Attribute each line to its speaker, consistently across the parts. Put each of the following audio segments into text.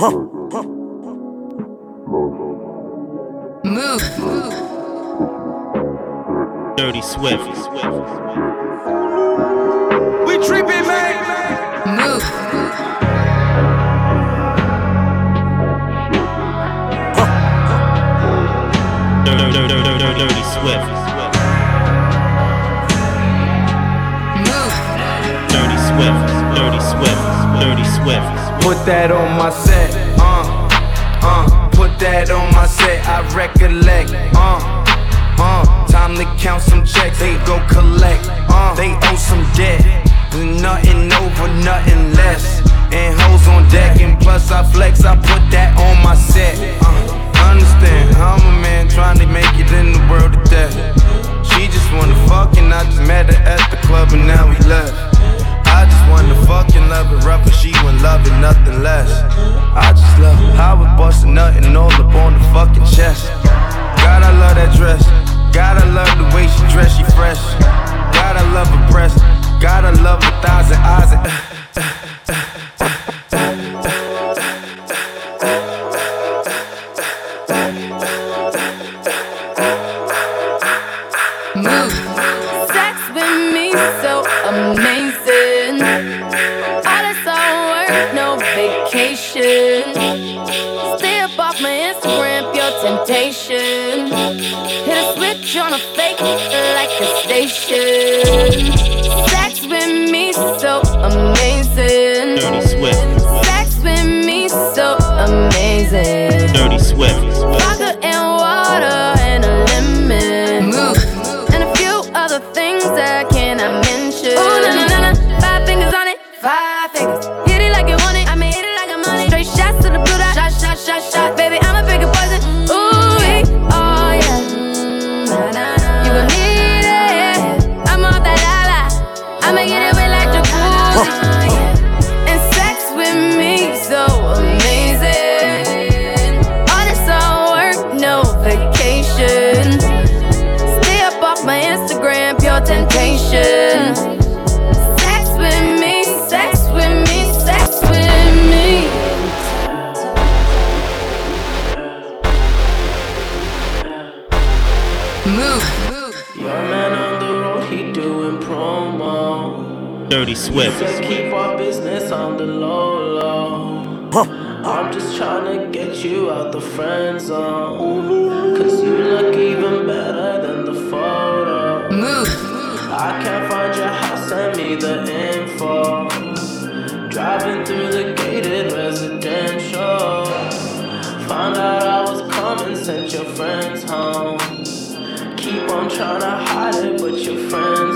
Speaker 1: Move.
Speaker 2: Dirty Swift.
Speaker 3: We tripping, man.
Speaker 1: Move.
Speaker 2: Dirty, dirty, dirty, dirty Swift.
Speaker 1: Move.
Speaker 2: Dirty Swift. Dirty Swift. Dirty Swift.
Speaker 3: Put that on my set, uh, uh. Put that on my set, I recollect, uh, uh. Time to count some checks, they go collect, uh. They owe some debt, nothing over, nothing less. And hoes on deck, and plus I flex, I put that on my set, uh. Understand, I'm a man trying to make it in the world of death. She just wanna fuck, and I just met her at the club, and now we left. I just wanna fucking love it rough, and she wasn't loving nothing less. I just love how it bustin' nothing all up on the fucking chest. God, I love that dress. God, I love the way she dress, she fresh. God, I love her breast. God, I love her thighs and eyes. And,
Speaker 1: like
Speaker 2: Swift.
Speaker 4: Said keep our business on the low low. I'm just trying to get you out the friend zone. Cause you look even better than the photo.
Speaker 1: Move.
Speaker 4: I can't find your house, send me the info. Driving through the gated residential. Found out I was coming, sent your friends home. Keep on trying to hide it, but your friends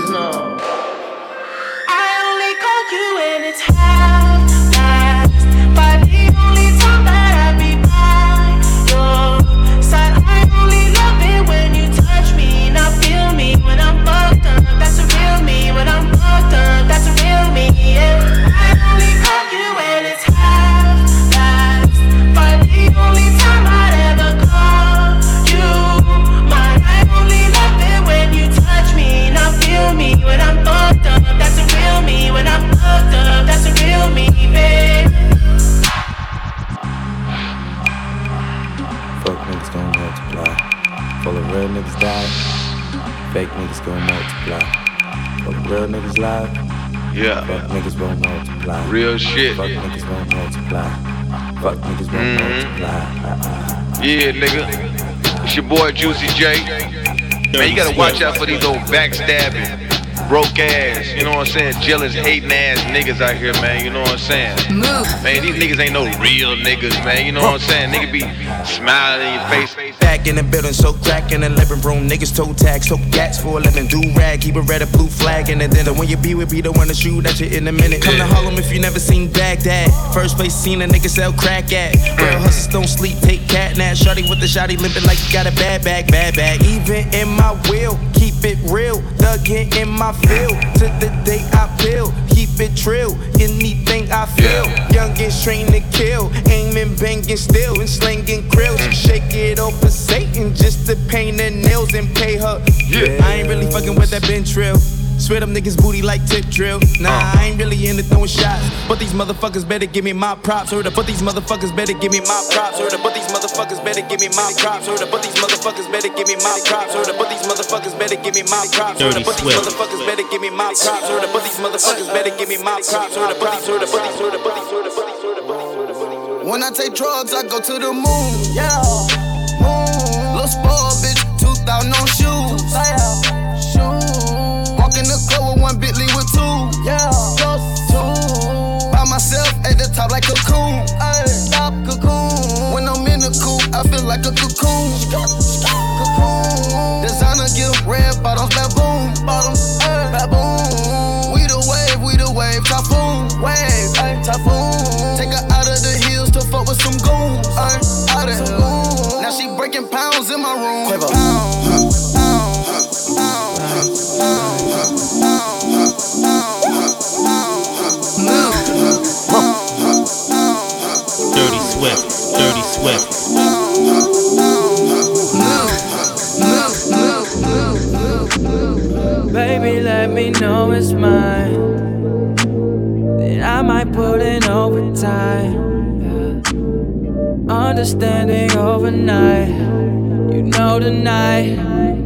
Speaker 5: Fake niggas gon' multiply. Of real niggas live.
Speaker 6: Yeah,
Speaker 5: Fuck niggas won't multiply.
Speaker 6: real shit.
Speaker 5: Fuck niggas won't multiply. Fuck niggas won't mm-hmm. multiply. Uh-uh.
Speaker 6: Yeah, nigga. It's your boy Juicy J. Man, you gotta watch out for these old backstabbing, broke ass, you know what I'm saying? Jealous, hating ass niggas out here, man. You know what I'm saying?
Speaker 1: Move.
Speaker 6: Man, these niggas ain't no real niggas, man. You know what I'm saying? Nigga be smiling in your face.
Speaker 3: Back in the building, so crack in the living room. Niggas toe tag, so gats for a living. Do rag, keep a red or blue flag in the dinner. When you be with, be the one to shoot at you in a minute. Come to Harlem if you never seen Baghdad. First place seen a nigga sell crack at. Real hustlers don't sleep, take cat nap. Shotty with the shotty limping like you got a bad bag, bad bag. Even in my will, keep it real. Dug in my field. To the day I build, keep it trill. Anything I feel. Youngest trained to kill. Aiming, banging, still, and slinging grills. Shake it off for Satan just to paint her nails and pay her.
Speaker 6: Yeah.
Speaker 3: I ain't really fucking with that Ben Trill. Swear them niggas booty like tip drill. Nah, I ain't really into throwing shots. But these motherfuckers better give me my props. Heard up, but these motherfuckers better give me my props. Heard up, but these motherfuckers better give me my props. Heard up, but these motherfuckers better give me my props. Heard up, but these motherfuckers better give me my props. Heard up, but these motherfuckers better give me my props. Heard up, but these motherfuckers better give me my props. Heard up, but these, heard up, but these, heard up, but these, heard up, but these, heard up, but these, heard up, but these.
Speaker 7: When I take drugs, I go to the moon. Yeah, moon. Little spoiled one Bentley with two. Yeah, just two. By myself at the top like a cocoon. Stop cocoon. When I'm in the coop, I feel like a cocoon. Cocoon. Designer gift, red bottoms, baboon. Bottoms, baboon. We the wave, we the wave, typhoon. Wave, ay, typhoon. Take her out of the hills to fuck with some goons. Ay, out of goons. Now she breaking pounds in my room.
Speaker 2: Dirty Swift.
Speaker 8: Baby, let me know it's mine. Then I might put in overtime. Understanding overnight. You know tonight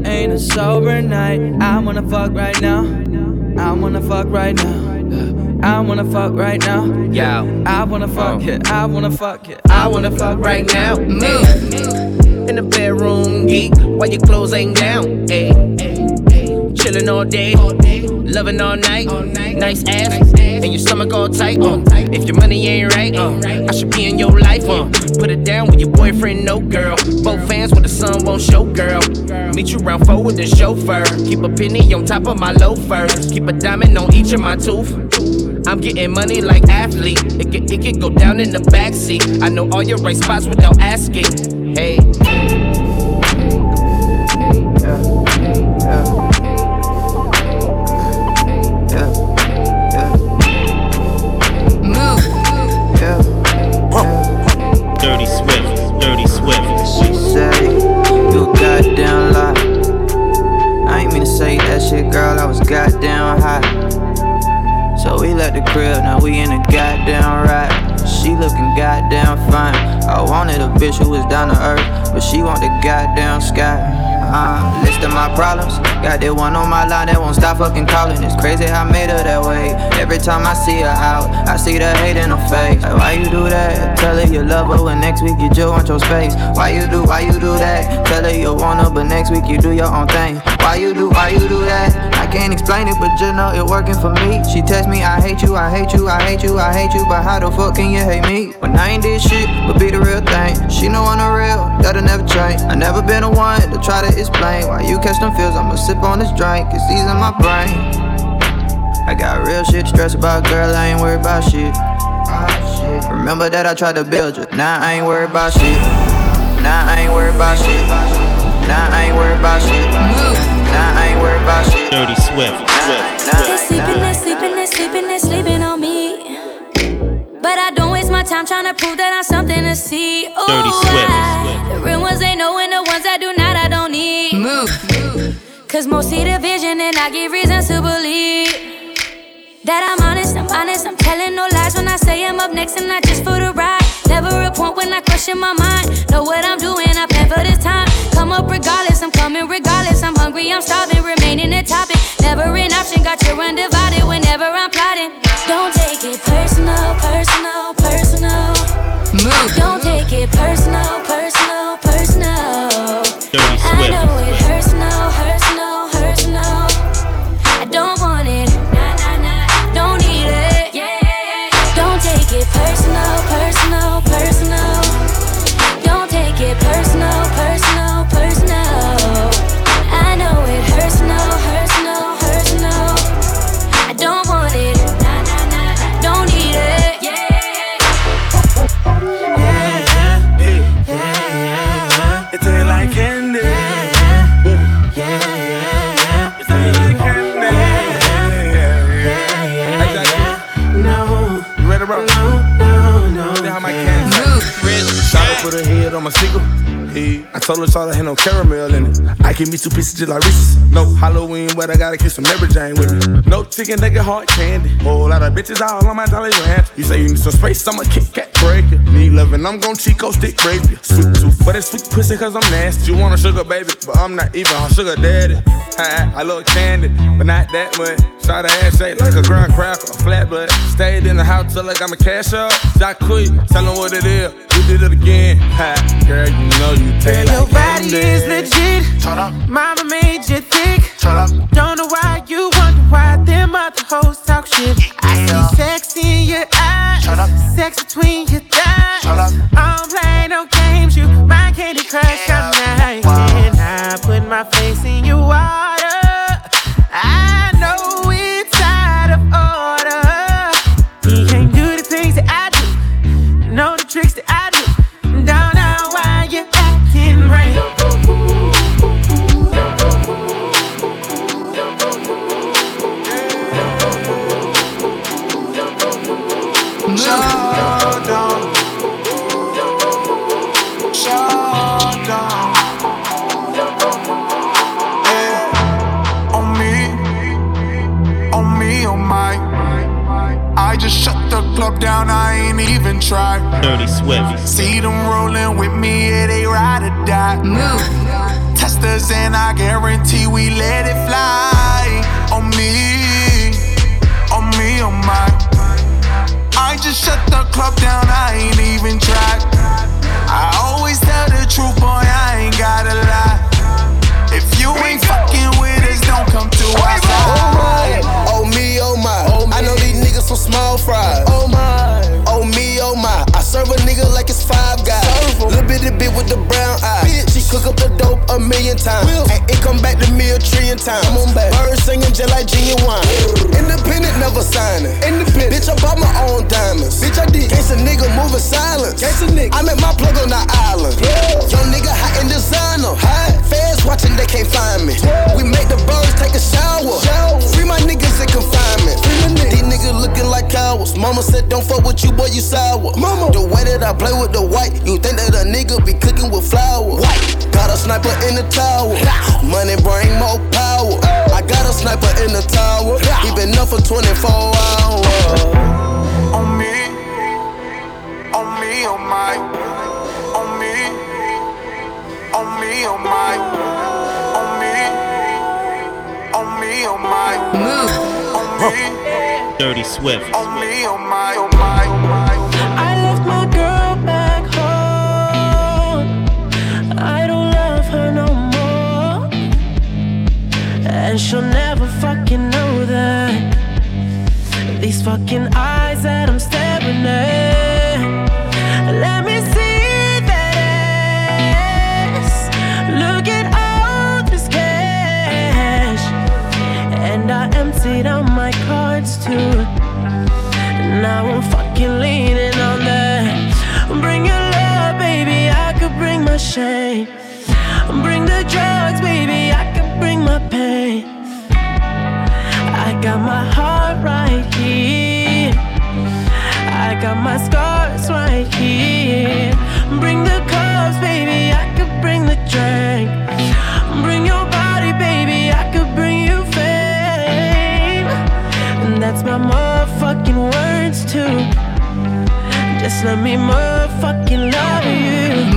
Speaker 8: ain't a sober night. I wanna fuck right now. I wanna fuck right now. I wanna fuck right now. Yeah, I wanna fuck it. I wanna fuck it. I wanna fuck right now.
Speaker 9: In the bedroom, geek, while your clothes ain't down. Ayy, chillin' all day, loving all night. Nice ass, and your stomach all tight. Uh. If your money ain't right, uh, I should be in your life. Uh. Put it down with your boyfriend, no girl. Both fans when the sun won't show, girl. Meet you round four with the chauffeur. Keep a penny on top of my loafers. Keep a diamond on each of my tooth. I'm getting money like athlete. It can, it can go down in the backseat. I know all your right spots without asking. Hey.
Speaker 2: Dirty
Speaker 10: crib, now we in a goddamn ride. She looking goddamn fine. I wanted a bitch who was down to earth, but she want the goddamn sky. Uh, list of my problems. Got that one on my line that won't stop fucking calling. It's crazy how I made her that way. Every time I see her out, I see the hate in her face. Like, why you do that? Tell her you love her when next week you just want your space. Why you do, why you do that? Tell her you want her, but next week you do your own thing. Why you do, why you do that? I can't explain it, but just know it working for me. She text me, I hate you, I hate you, I hate you, I hate you, but how the fuck can you hate me? When I ain't did shit, but be the real thing. She know I'm the real, that'll never change. I never been the one to try to explain why you catch them feels. I'ma sip on this drink, it's these in my brain. I got real shit to stress about, girl, I ain't worried about shit. Remember that I tried to build you, now I ain't worried about shit. Now I ain't worried about shit. Now I ain't worried about shit. Now I ain't worried about shit.
Speaker 2: Dirty Swift, Swift,
Speaker 11: They
Speaker 2: Swift.
Speaker 11: sleeping, they're sleeping, they're sleeping, they're sleeping on me. But I don't waste my time trying to prove that I'm something to see. Ooh,
Speaker 2: Dirty Swift,
Speaker 11: The real ones they know and the ones that do not, I don't need. Move. Cause most see the vision and I give reasons to believe. That I'm honest, I'm honest, I'm telling no lies when I say I'm up next and not just for the ride. Never a point when I question my mind. Know what I'm doing, I plan for this time. Come up regardless, I'm coming regardless. I'm hungry, I'm starving, remaining a topic. Never an option, got you undivided whenever I'm plotting. Don't take it personal, personal, personal. Move. Don't take it personal, personal, personal.
Speaker 2: Dirty Swift.
Speaker 12: On my. Hey, I told her Charlotte had no caramel in it. I give me two pieces just like Reese's. No Halloween, but I gotta kiss some Mary Jane with me. No chicken, nigga, hard candy. Whole lot of bitches all on my dolly ranch. You say you need some space, I'ma Kit Kat break it. Need loving, I'm gon' Chico stick you. Sweet tooth but it's sweet pussy, cause I'm nasty. You want a sugar baby, but I'm not even a sugar daddy. I love candy, but not that much. Shot her ass shaped like a graham cracker, flat butt. Stayed in the house till I got my cash up. Quick, tell them what it is. You did it again. Ha, girl, you know you taste
Speaker 4: Your
Speaker 12: like
Speaker 4: body
Speaker 12: candy.
Speaker 4: is legit.
Speaker 12: Turn up.
Speaker 4: Mama made you thick.
Speaker 12: Turn up.
Speaker 4: Don't know why you wonder why them other hoes talk shit. I see sex in your eyes. Sex between your
Speaker 13: See them rolling with me, yeah, they ride or die. Move. Testers, and I guarantee we let it
Speaker 7: million times. And it come back to me a trillion times. Come on back. Birds singing just like genuine. Independent, never signing. Independent. Bitch, I bought my own diamonds. Bitch, I did. Case a nigga moving silence. Case a nigga. I met my plug on the island. Young nigga hot in designer. Hot. Watching, they can't find me. We make the birds take a shower. Free my niggas in confinement. These niggas looking like cowards. Mama said, don't fuck with you, boy, you sour. Mama. The way that I play with the white, you think that a nigga be cooking with flour. White. Got a sniper in the tower. Money bring more power. I got a sniper in the tower. He been up for 24
Speaker 2: Dirty Swift.
Speaker 13: on me, on my, on my, on my.
Speaker 4: I left my girl back home. I don't love her no more. And she'll never fucking know that. These fucking eyes shame. Bring the drugs, baby. I can bring my pain. I got my heart right here. I got my scars right here. Bring the cups, baby. I could bring the drink. Bring your body, baby. I could bring you fame. And that's my motherfucking words too. Just let me motherfucking love you.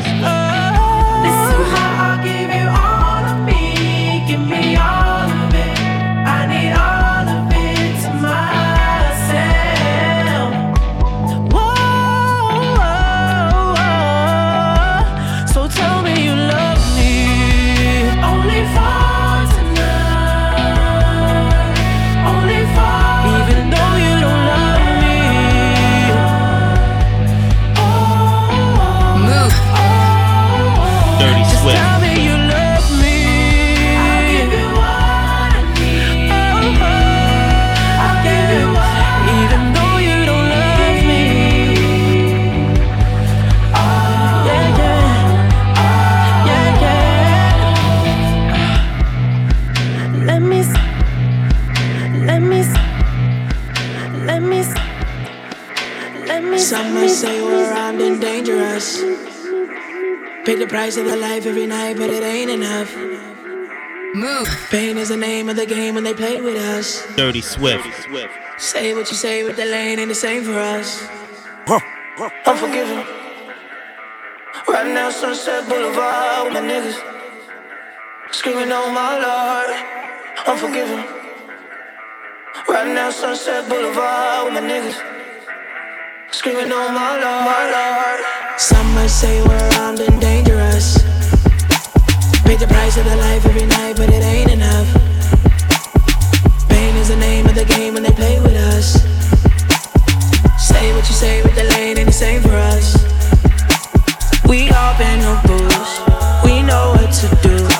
Speaker 14: price of the life every night, but it ain't enough. Move. Pain is the name of the game when they play with us.
Speaker 2: Dirty Swift.
Speaker 14: Say what you say with the lane ain't the same for us.
Speaker 4: Unforgiven. Right now, Sunset Boulevard with my niggas. Screaming on my lord. Unforgiven. Right now, Sunset Boulevard with my niggas. Screaming on my lord, my lord.
Speaker 14: Some might say we're armed and dangerous. The price of the life every night, but it ain't enough. Pain is the name of the game when they play with us. Say what you say with the lane ain't the same for us. We all been no booze. We know what to do.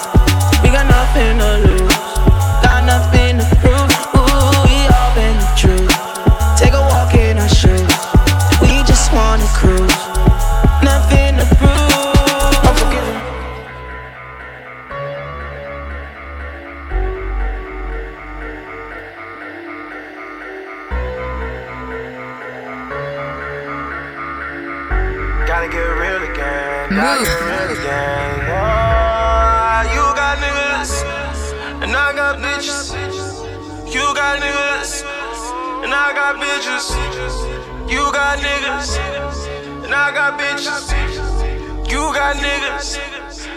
Speaker 15: Again. Gotta get real again. Oh, you got niggas, and I got bitches. You got niggas, and I got bitches. You got niggas, and I got bitches. You got niggas.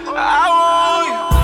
Speaker 15: I want you.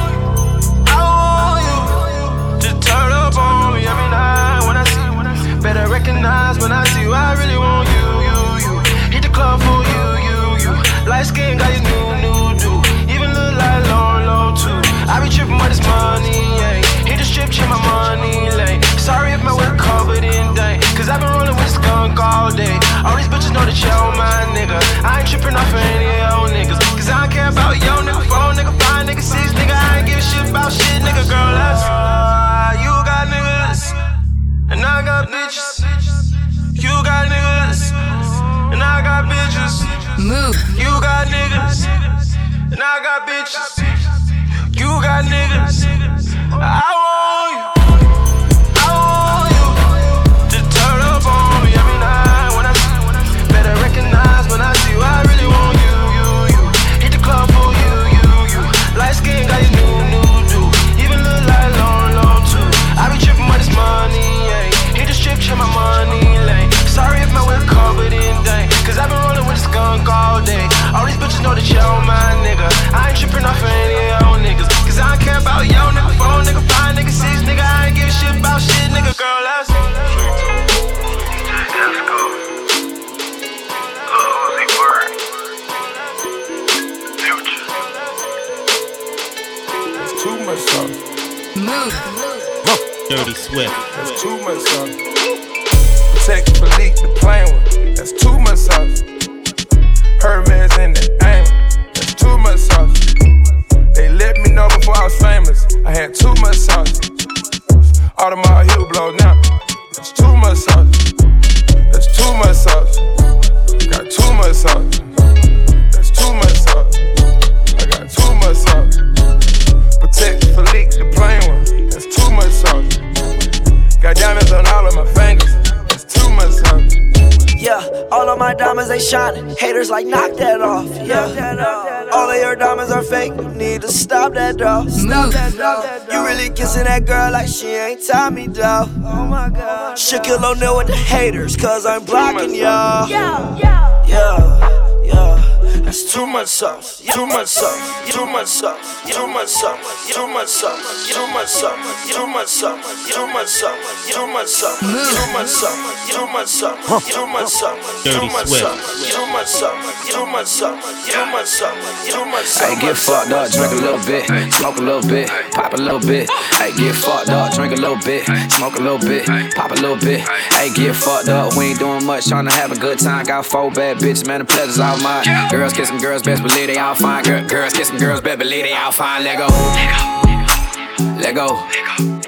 Speaker 15: Yeah, all of
Speaker 16: my
Speaker 17: diamonds they shining. Haters like knock that off. Yeah, all of your diamonds are fake. You need to stop that though. Stop that though. You really kissing that girl like she ain't Tommy though. Oh my god. Shaquille O'Neal with the haters, cause I'm blocking y'all. Yeah, yeah, yeah. That's too much sauce. Too much sauce. Too much sauce. Too much sauce. Too much sauce. Too much sauce. Too much sauce. Too much sauce. Too much sauce. Too much sauce. Too much sauce. Too much sauce. Too much sauce. Too much sauce. Too much sauce. Too much sauce. Too much sauce.
Speaker 18: Hey, get fucked up, drink a little bit, smoke a little bit, pop a little bit. Hey, get fucked up, drink a little bit, smoke a little bit, pop a little bit. Hey, get fucked up, we ain't doing much, trying to have a good time. Got four bad bitches, man, the pleasure's all mine. Girls kiss kissing girls, best believe they all fine. Girl, girls kiss kissing girls, best believe they all fine. Let go, let go, let go, let go.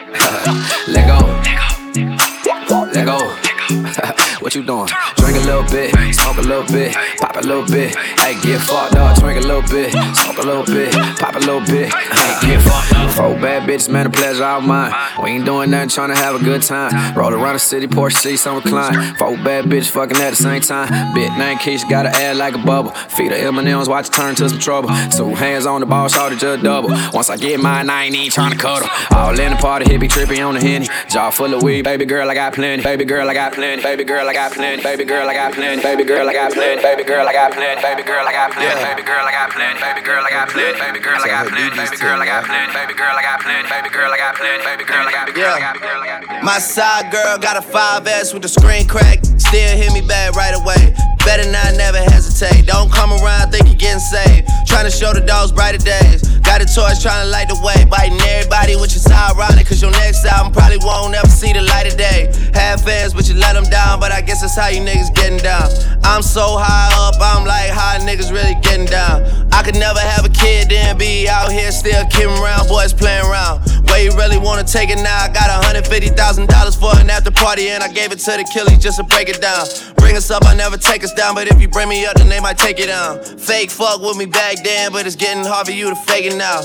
Speaker 18: What you doing? Drink a little bit, smoke a little bit, pop a little bit. Hey, get fucked up, drink a little bit, smoke a little bit, pop a little bit. Hey, get fucked up. Four bad bitches, man, a pleasure all mine. We ain't doing nothing, trying to have a good time. Roll around the city, Porsche seats on recline. Four bad bitches fucking at the same time. Bit name Keisha, got her ass like a bubble. Feet of M&M's, watch it turn to some trouble. Two hands on the ball, shot it just double. Once I get mine, I ain't even trying to cuddle. All in the party, hippie trippy on the henny. Jaw full of weed, baby girl, I got plenty. Baby girl, I got plenty. Baby girl, I got plenty. Baby girl, I got plenty. Baby girl, I got plenty. Baby girl, I got plenty. Baby girl, I got plenty. Baby girl, I got plenty. Baby girl, I got plenty. Baby girl, I got plenty. Baby girl, I got plenty. Baby girl, I got plenty. Baby girl, I got plenty. Baby girl, I got plenty.
Speaker 19: My side girl got a 5S with the screen crack. Still hit me back right away. Better not never hesitate. Don't come around think you're getting saved. Trying to show the dogs brighter days. Got a torch trying to light the way. Biting everybody, which is ironic. Cause your next album probably won't ever see the light of day. Have fans, but you let them down. But I guess that's how you niggas getting down. I'm so high up, I'm like, how niggas really getting down. I could never have a kid, then be out here still kidding around. Boys playing around. Where you really wanna take it now? I got $150,000 for an after party, and I gave it to the killies just to break it down. Bring us up, I never take us down. But if you bring me up, then they might take it down. Fake fuck with me back then, but it's getting hard for you to fake it now.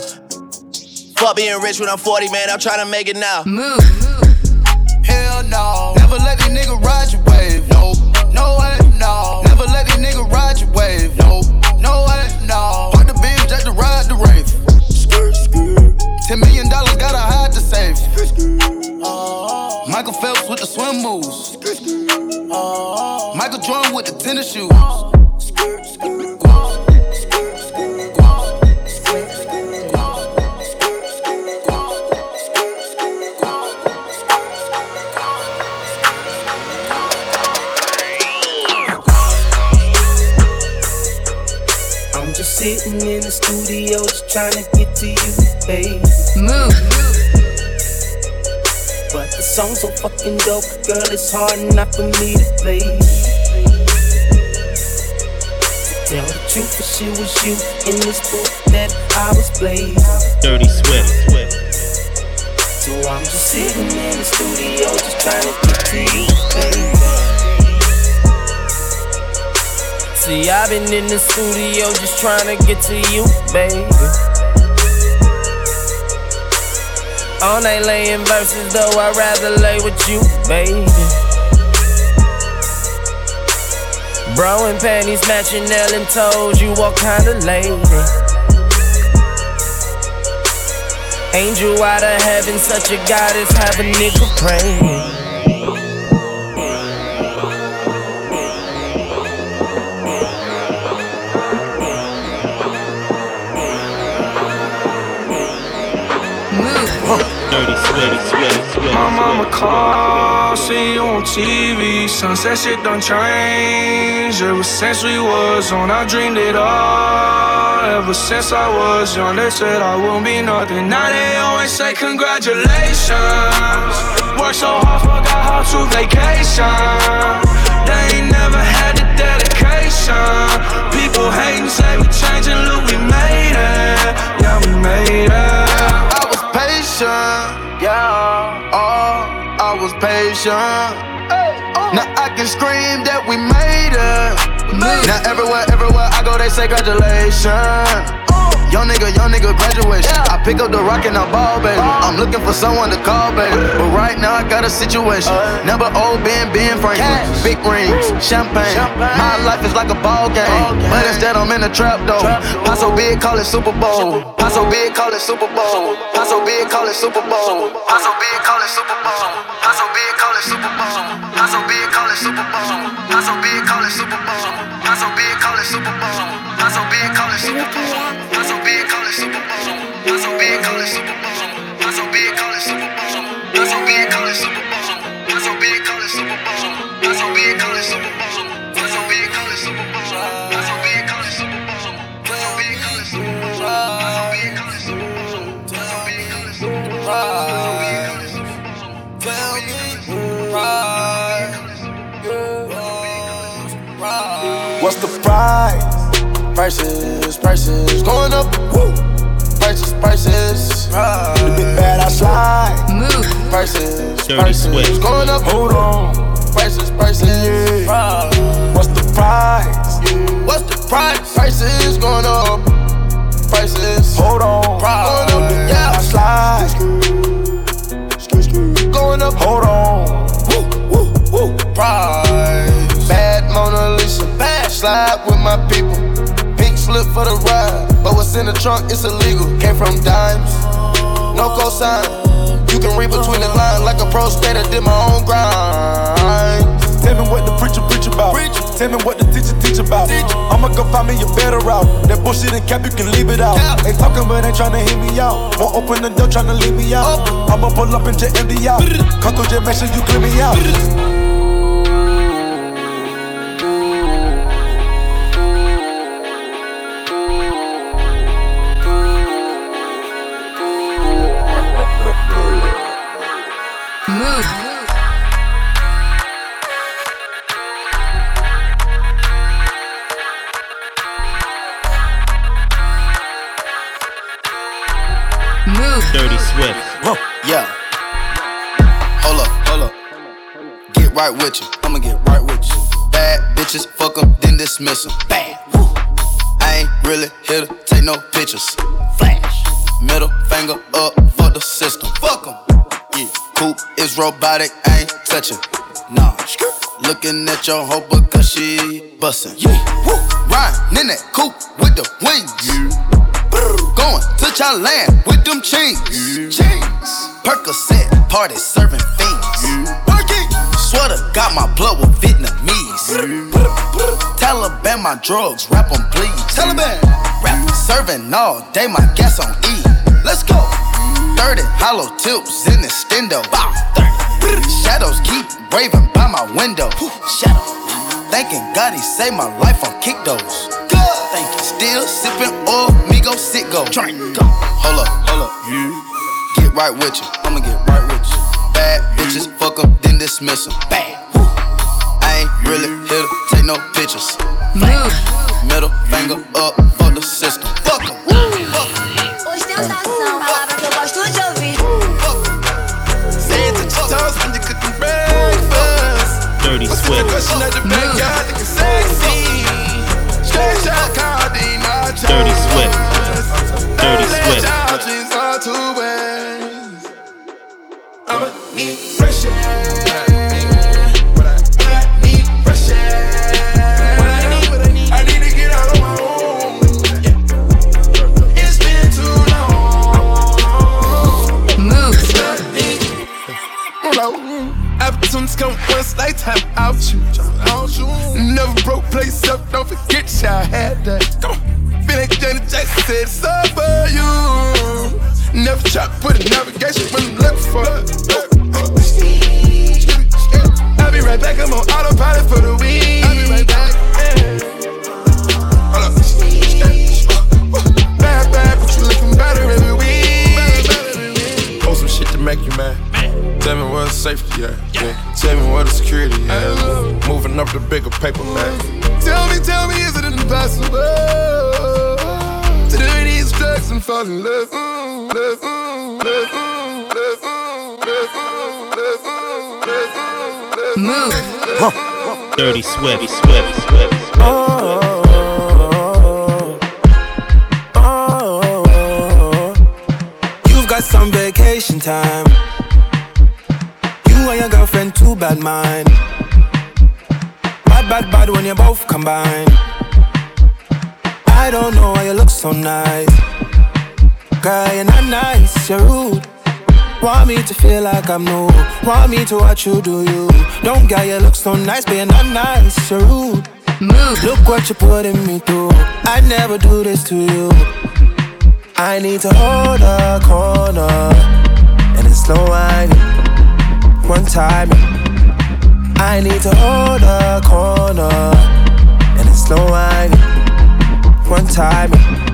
Speaker 19: Fuck being rich when I'm 40, man. I'm trying to make it now.
Speaker 20: Move.
Speaker 7: Hell no. Never let these nigga ride your Michael Phelps with the swim moves. Michael Jordan with the tennis shoes.
Speaker 21: I'm just sitting in the studio, just trying to get to you, babe.
Speaker 20: Move.
Speaker 21: But song's so fucking dope, girl, it's hard not for me to play. Tell the truth, if she was you in this book that I was playing.
Speaker 2: Dirty Swift.
Speaker 21: So I'm just sitting in the studio, just trying to get to you, babe.
Speaker 9: See, I've been in the studio just trying to get to you, baby. All night laying verses, though I'd rather lay with you, baby. Bro and panties matching nail and toes, you all kinda lady. Angel out of heaven, such a goddess, have a nigga praying.
Speaker 16: My mama call, see you on TV. Sunset shit done changed. Ever since we was on, I dreamed it all. Ever since I was young, they said I won't be nothing. Now they always say congratulations. Worked so hard, forgot how to vacation. They ain't never had the dedication. People hating, say we changing, look, we made it. Yeah, we made it.
Speaker 7: I was patient, yeah. Oh, I was patient. Oh. Now I can scream that we made it. Now everywhere, everywhere go, they say congratulations. Young nigga, young nigga, graduation. I pick up the rock and I ball, baby. I'm looking for someone to call, baby. But right now I got a situation. Never old Ben, Ben Franklin. Big rings, champagne. My life is like a ball game. But instead I'm in a trap though. Paso big, call it Super Bowl. Paso big, call it Super Bowl. Paso big, call it Super Bowl. Paso big, call it Super Bowl. Paso big, call it Super Bowl. Paso big, call it Super Bowl. Paso big, call it Super Bowl. Paso big, call it Super Bowl. Paso big, call it Super Bowl. Paso big, call it Super Bowl. Paso big, call it Super Bowl. Paso big, call it Super Bowl. Paso big, call it Super Bowl. Paso big, call it Super Bowl. Paso big, call it Super Bowl. What's the price? Prices, prices going up. Woo. Prices, prices. The big bad I slide.
Speaker 20: Move.
Speaker 7: Prices, prices going up. Hold on. prices, prices.
Speaker 22: What's the price?
Speaker 7: What's the price? Prices going up. Prices.
Speaker 22: Hold on.
Speaker 7: Price. Going up. Yeah.
Speaker 22: I slide.
Speaker 7: Going up.
Speaker 22: Hold on.
Speaker 7: Woo, woo, woo. Price. Bad Mona Lisa. Slide with my people. Pink slip for the ride. But what's in the trunk, it's illegal. Came from dimes. No cosign. You can read between the lines like a pro skater. Did my own grind.
Speaker 22: Tell me what the preacher preach about. Tell me what the teacher teach about. I'ma go find me a better route. That bullshit and cap, you can leave it out. Ain't talking, but ain't trying to hear me out. Won't open the door, trying to leave me out. I'ma pull up and just empty out. Come through, just make sure you clear me out.
Speaker 7: Yeah. Hold up, hold up. Get right with you. I'ma get right with you. Bad bitches, fuck fuck 'em, then dismiss 'em. Bad. Woo. I ain't really here to take no pictures. Flash. Middle finger up for the system. Fuck Fuck 'em. Yeah. Coupe is robotic, I ain't touching. Nah. Looking at your hoe because she bustin'. Yeah. Woo. Riding in that coupe with the wings. Going to Thailand with them chains. Chains. Percocet, party serving fiends. Working. Sweater got my blood with Vietnamese. Taliban, my drugs, rap on please. Taliban. Rap serving all day, my gas on E. Let's go. 30 hollow tips in the stendo. Bow. 30. Shadows keep raving by my window. Shadow. Thanking God he saved my life on kick those. Thank you. Still sipping oil, me go sit go. Drink. Go. Hold up, hold up. Get right with you. I'ma get right with you. Bad bitches, fuck 'em, then dismiss 'em. Bad. Woo. I ain't really here to take no pictures.
Speaker 23: Move.
Speaker 7: Middle finger up for the system. Fuck 'em.
Speaker 24: Ostentação, palavra que eu gosto de ouvir.
Speaker 16: Say it to your toes when you cooking breakfast.
Speaker 2: Dirty
Speaker 16: What's the
Speaker 2: Swift.
Speaker 16: I'ma need fresh. I need. I need, to get out of my. It's been too long.
Speaker 23: Move.
Speaker 16: Hello. Opportunities come once lifetime out you. Never broke place up, don't forget y'all had that. Come on. Feel like Janet Jackson said you. To put a navigation when I'm looking for I'll be right back, I'm on autopilot for the week. I'll be right back. Yeah. Hold. Bad, bad, but you looking better every week. Post some shit to make you mad. Tell me where the safety at. Yeah. Tell me where the security at. Oh. Moving up the bigger paper bag. Tell me, tell me, is it impossible these drugs and fall in love? Mm, love, mm, love, mm, love, mm, love, mm, love, mm, love, mm, love,
Speaker 23: Move.
Speaker 2: Dirty Swift. Swift. Swift.
Speaker 3: You've got some vacation time. You and your girlfriend, too bad mind. Bad, bad, bad when you both combine. I don't know why you look so nice. Girl, you're not nice, you're rude. Want me to feel like I'm new. Want me to watch you do you. Don't get you look so nice, but you're not nice, you're rude.
Speaker 23: Move.
Speaker 3: Look what you're putting me through. I'd never do this to you. I need to hold a corner and it's slow whining. One time, I need to hold a corner and it's slow whining. One time.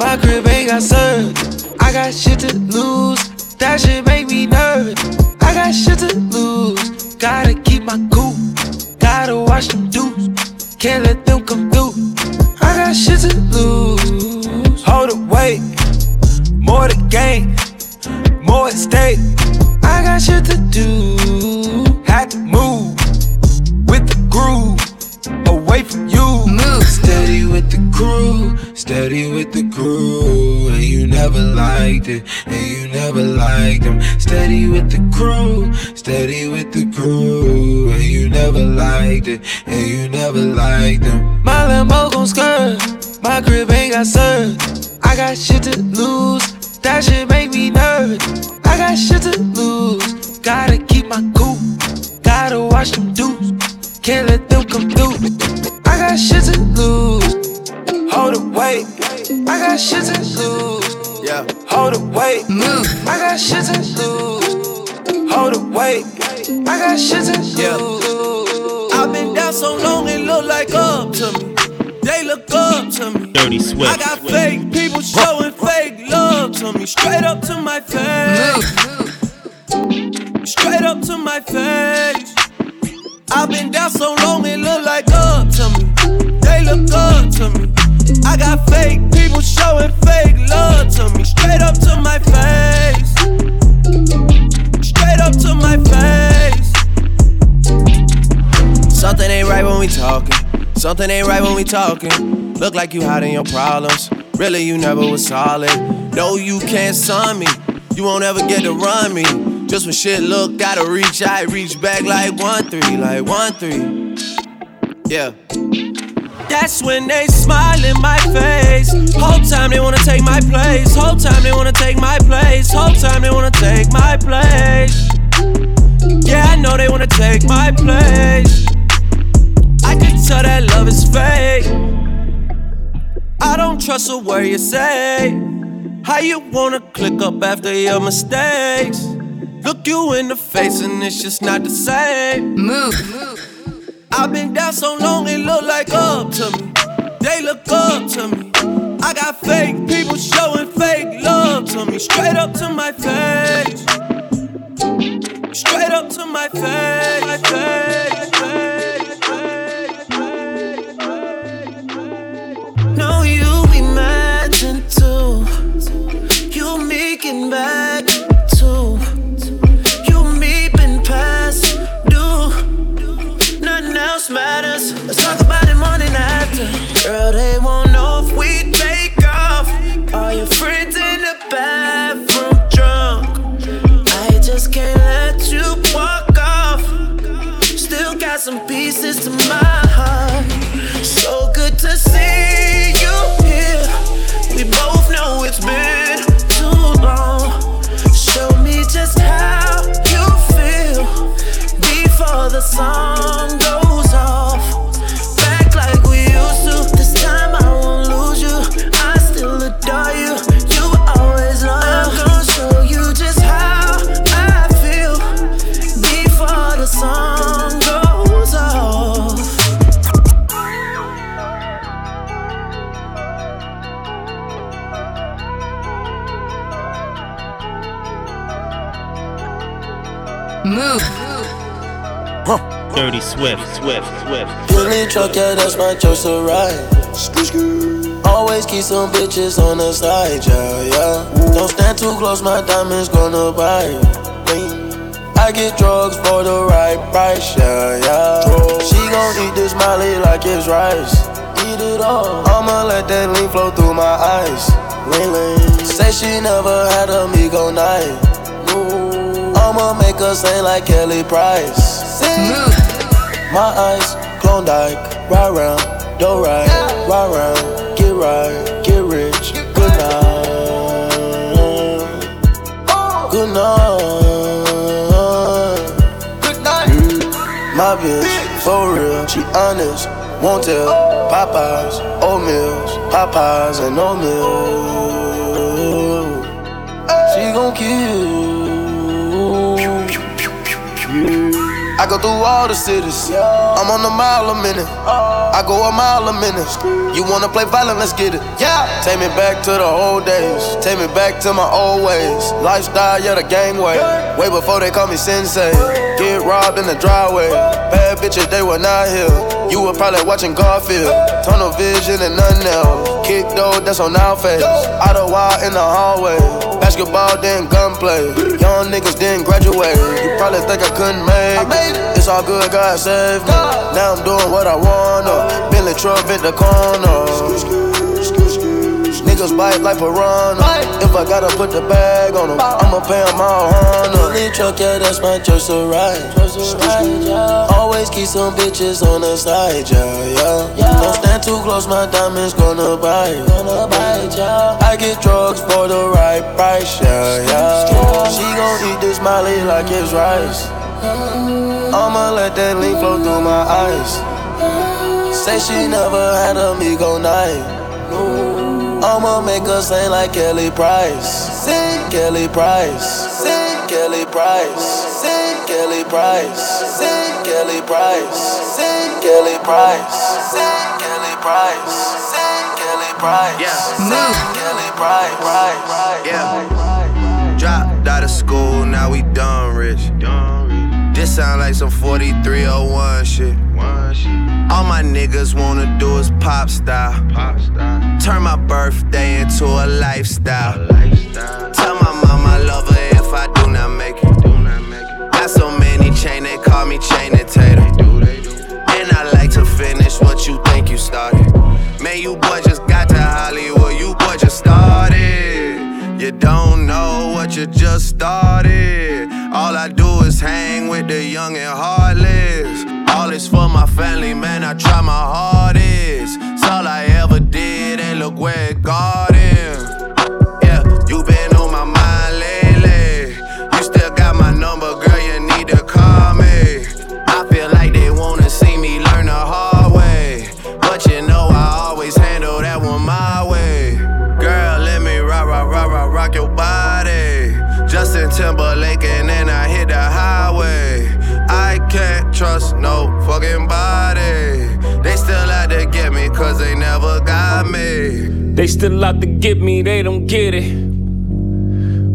Speaker 3: Skirt. ain't got served. I got shit to lose, that shit make me nervous. I got shit to lose. Gotta keep my cool. Gotta watch them dudes. Can't let them come through. I got shit to lose. Hold it, wait. More to gain. More at stake. I got shit to do. Had to move with the groove away from you. Move steady with the crew, steady with the crew. And you never liked it, and you never liked them. Steady with the crew, steady with the crew. And you never liked it, and you never liked them. My Lambo gon' skirt, my crib ain't got served. I got shit to lose, that shit make me nervous. I got shit to lose, gotta keep my cool, gotta watch them dudes. Can't let them come through. I got shit to lose. Hold it, wait. I got shit to lose. Yeah. Hold it, wait. Move. I got shit to lose. Hold it, wait. I got shit to lose.
Speaker 19: Yeah. I've been down so long it look like up to me. They look up to me.
Speaker 2: Dirty Swift.
Speaker 19: I got fake people showing fake love to me. Straight up to my face. Straight up to my face. I've been down so long it look like up to me. They look up to me. I got fake people showing fake love to me. Straight up to my face. Straight up to my face. Something ain't right when we talking. Something ain't right when we talking. Look like you hiding your problems. Really, you never was solid. No, you can't sign me. You won't ever get to run me. Just when shit look gotta reach, I reach back like one three, like one three. Yeah. That's when they smile in my face. Whole time they wanna take my place. Whole time they wanna take my place. Whole time they wanna take my place. Yeah, I know they wanna take my place. I can tell that love is fake. I don't trust a word you say. How you wanna click up after your mistakes? Look you in the face and it's just not the same. Move. I've been down so long it look like up to me. They look up to me. I got fake people showing fake love to me. Straight up to my face. Straight up to my face. My face,
Speaker 4: No, you imagine too. You making back else matters. Let's talk about it morning after. Girl, they won't know if we take off. All your friends in the bathroom drunk. I just can't let you walk off. Still got some pieces to my
Speaker 25: Move.
Speaker 2: Dirty Swift, Swift, Swift.
Speaker 22: Really truck, yeah, that's my choice to ride. Always keep some bitches on the side, yeah, yeah. Don't stand too close, my diamonds gonna bite. I get drugs for the right price, yeah, yeah. She gon' eat this molly like it's rice. Eat it all. I'ma let that lean flow through my eyes. Lean, lean. Say she never had a me go night. I'ma make her sing like Kelly Price. Sing. My eyes, Klondike, ride round, do right, ride round, get right, get rich, good night, good night, good night. My bitch, for real, she honest, won't tell. Popeyes, oatmeals, Popeyes and oatmeal. She gon' kill. I go through all the cities. I'm on a mile a minute. I go a mile a minute. You wanna play violent? Let's get it. Yeah. Take me back to the old days. Take me back to my old ways. Lifestyle, yeah, the gang way. Way before they call me sensei. Get robbed in the driveway. Bad bitches, they were not here. You were probably watching Garfield. Tunnel vision and nothing else. Kick though, that's on our face. Out of wild in the hallway. Basketball, then gunplay. Young niggas didn't graduate. You probably think I couldn't make it. It's all good, God saved me. Now I'm doing what I wanna. Bentley truck at the corner. Niggas bite like piranha. If I gotta put the bag on them, I'ma pay them all honor.
Speaker 26: Bentley truck, yeah, that's my choice to ride. Always keep some bitches on the side, yeah, yeah. Don't stand too close, my diamonds gonna bite. I get drugs for the right price, yeah, yeah. She gon' eat this molly like it's rice. I'ma let that lean flow through my eyes. Say she never had a me go night. I'ma make her sing like Kelly Price. Sing Kelly Price. Sing Kelly Price. Sing Kelly Price. Sing Kelly Price. Sing Kelly Price. Sing Kelly Price. Sing Kelly Price.
Speaker 19: Yeah.
Speaker 26: Kelly Price.
Speaker 19: Yeah. Dropped out of school, now we done rich. This sound like some 4301 shit. All my niggas wanna do is pop style. Turn my birthday into a lifestyle. Tell my mama I love her if I do not make it. Got so many chain, they call me chain and tater. And I like to finish what you think you started. Man, you boy just got to Hollywood, you boy just started. You don't know you just started. All I do is hang with the young and heartless. All this for my family, man. I try my hardest. It's all I ever did, and look where it got him. Yeah, you been on my mind lately. You still got my number, girl. You need to call me. No fucking body. They still out to get me, cause they never got me.
Speaker 27: They still out to get me, they don't get it.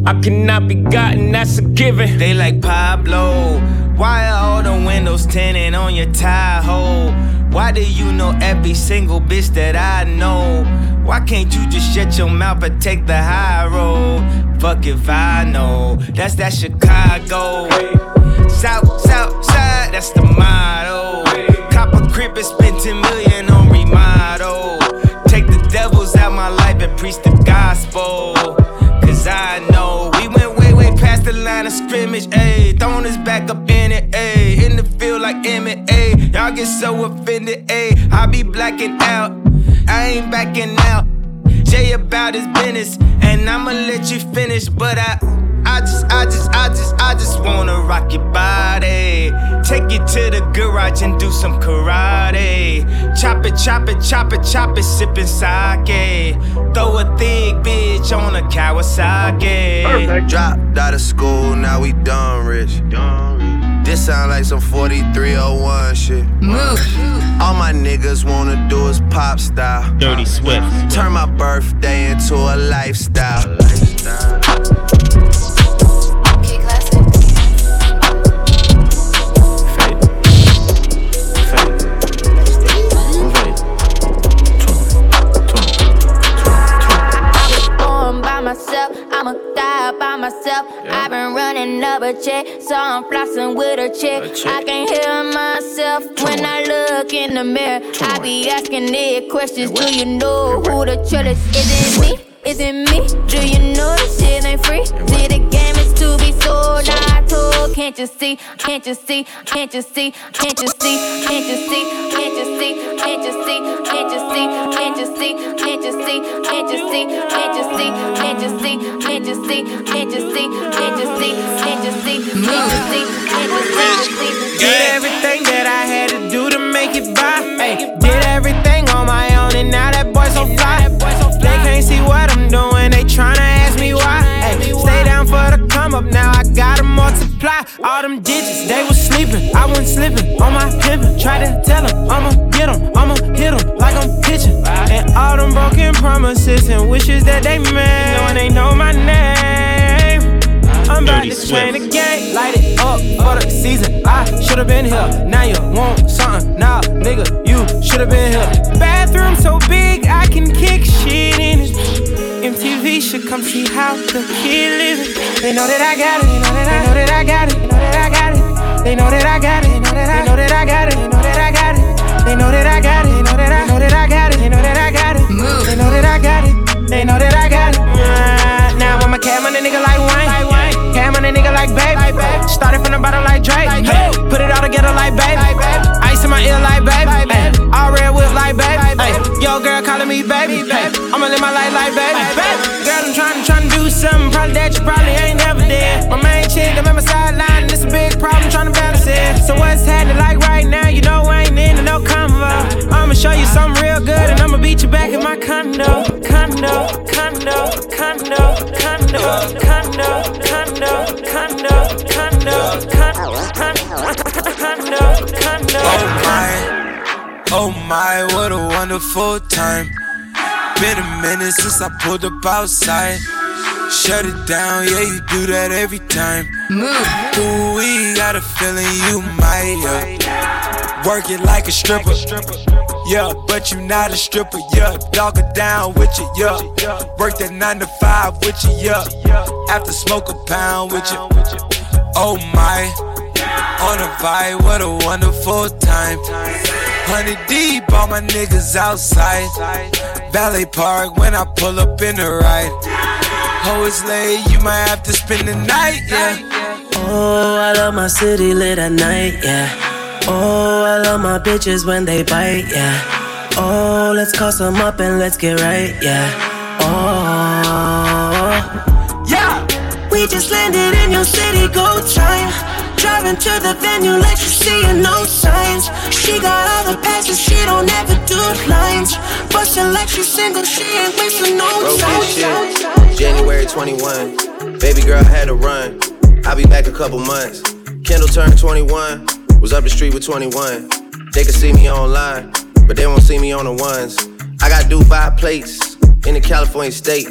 Speaker 27: I cannot be gotten, that's a given.
Speaker 28: They like Pablo. Why are all the windows tinted on your tie hole? Why do you know every single bitch that I know? Why can't you just shut your mouth and take the high road? Fuck if I know. That's that Chicago. South, south side, that's the motto. Cop a crib and spend 10 million on remodel. Take the devils out my life and preach the gospel. Cause I know we went way, way past the line of scrimmage, ayy. Throwing us back up in it, ayy. In the field like ayy. Y'all get so offended, ayy. I be blacking out, I ain't backing out. Jay about his business, and I'ma let you finish, but I. I just, I just, I just, I just wanna rock your body. Take you to the garage and do some karate. Chop it, chop it, chop it, chop it, sippin' sake. Throw a thick bitch on a Kawasaki.
Speaker 19: Dropped out of school, now we done rich. This sound like some 4301 shit.
Speaker 1: Move.
Speaker 19: All my niggas wanna do is pop style.
Speaker 2: Dirty Swift.
Speaker 19: Turn my birthday into a lifestyle.
Speaker 1: born a check, so I'm flossing with a check. I can't hear myself when I look in the mirror. I be asking it questions. Do you know who the truth is? Is it me? Is it me? Do you know this shit ain't free? See the game Now I told, can't you see? Can't you see? Can't you see? Can't you see? Can't you see? Can't you see? Can't you see? Can't you see? Can't you see? Can't you see? Can't you see? Can't you see? Can't you see? Can't you see? Can't you see? Can't you see? Can't you see? Can't you see? Can't you see?
Speaker 28: Did everything that I had to do to make it by. Did everything on my own, and now that boy so fly. They can't see what I'm doing, they tryna up, now I
Speaker 8: gotta multiply all them digits. They was sleeping, I wasn't slipping on my pimpin'. Try to tell them, I'ma get them, I'ma hit them like I'm pitching. And all them broken promises and wishes that they made. Knowing they know my name. I'm about to change the game, light it up for the season. I should've been here, now you want something. Nah, nigga, you should've been here. Bathroom so big, I can kick shit in it. MTV should come see how the kid living. They know that I got it. They know that I got it. They know that I got it. They know that I got it. They know that I got it. They know that I got it. They know that I got it. They know that I know that I got it. They know that I got it. They know that I got it. They know that I got it. Now I'm a cam on a nigga like Wayne. Cam on a nigga like babe. Started from the bottom like Drake. Put it all together like babe. Ice in my ear like babe. Like babe. Ay, yo girl calling me baby. I'ma live my life like baby. Girl, I'm trying to trying to do something. Probably that you probably ain't never did. My main chick, I'm at my sideline. It's a big problem trying to balance it. So what's happening like right now? You know I ain't into no convo. I'ma show you something real good and I'ma beat you back in my condo. Condo, condo, condo, condo, condo, condo, condo, condo, condo, condo,
Speaker 3: Oh my, oh my, what a wonderful time. Been a minute since I pulled up outside. Shut it down, yeah, you do that every time. Move. Ooh, we got a feeling you might, yeah. Work it like a stripper. Yeah, but you not a stripper, yeah. Dog it down with you, yeah. Work that nine to five with you, yeah. After smoke a pound with you. Oh my, on a vibe, what a wonderful time. Honey deep, all my niggas outside. Valley Park when I pull up in the ride. Oh, it's late, you might have to spend the night, yeah.
Speaker 4: Oh, I love my city lit at night, yeah. Oh, I love my bitches when they bite, yeah. Oh, let's call some up and let's get right, yeah. Oh,
Speaker 3: yeah.
Speaker 4: We just landed in your city, go time. Driving to the venue like she's seeing no signs. She got she don't ever do lines. Bustin' like she's single, she ain't wasting no time.
Speaker 19: January 21. Baby girl had to run. I'll be back a couple months. Kendall turned 21. Was up the street with 21. They can see me online, but they won't see me on the ones. I got Dubai plates in the California state.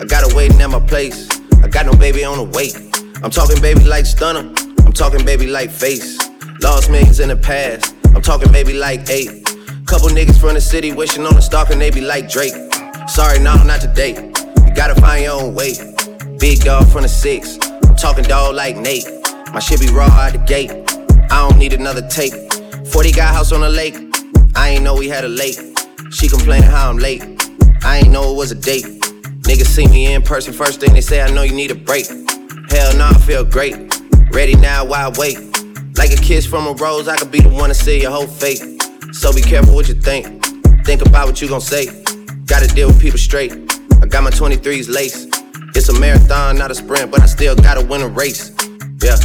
Speaker 19: I got her waiting at my place. I got no baby on the wait. I'm talking baby like stunner. I'm talking baby like face. Lost millions in the past. I'm talking maybe like eight. Couple niggas from the city wishing on a stalker, they be like Drake. Sorry, no, not today. You gotta find your own way. Big dog from the six. I'm talking dog like Nate. My shit be raw out the gate. I don't need another tape. 40 got house on the lake. I ain't know we had a lake. She complaining how I'm late. I ain't know it was a date. Niggas see me in person first thing they say I know you need a break. Hell nah, I feel great. Ready now, why wait? Like a kiss from a rose, I could be the one to see your whole fate. So be careful what you think. Think about what you gon' say. Gotta deal with people straight. I got my 23s lace. It's a marathon, not a sprint, but I still gotta win a race. Yeah.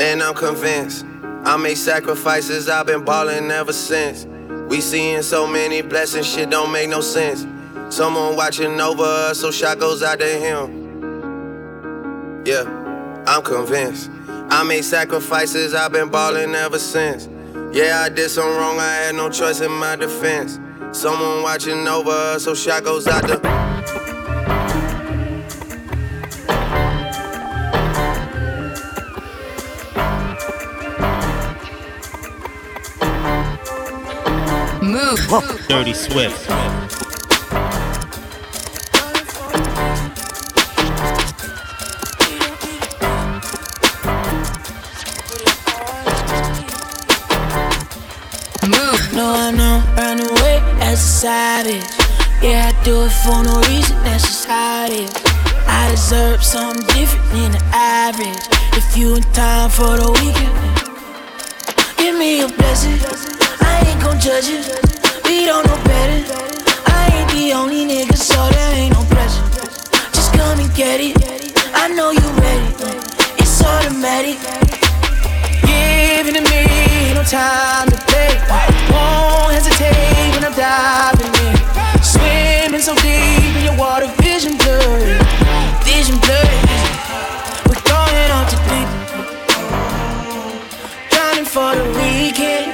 Speaker 19: And I'm convinced I made sacrifices, I've been ballin' ever since. We seeing so many blessings, shit don't make no sense. Someone watching over us, so shot goes out to him. Yeah, I'm convinced. I made sacrifices, I've been ballin' ever since. Yeah, I did something wrong, I had no choice in my defense. Someone watching over us, so shot goes out to.
Speaker 29: Move.
Speaker 2: Dirty Swift.
Speaker 4: Savage. Yeah, I do it for no reason, that's just how it is. I deserve something different than the average. If you in time for the weekend, give me a blessing. I ain't gon' judge it. We don't know better. I ain't the only nigga, so there ain't no pressure. Just come and get it. I know you ready. It's automatic. Giving to me, no time to think. Won't hesitate when I'm diving in. Swimming so deep in your water, vision blurry. Vision
Speaker 3: blurry. We're going off to think. Drowning for the weekend.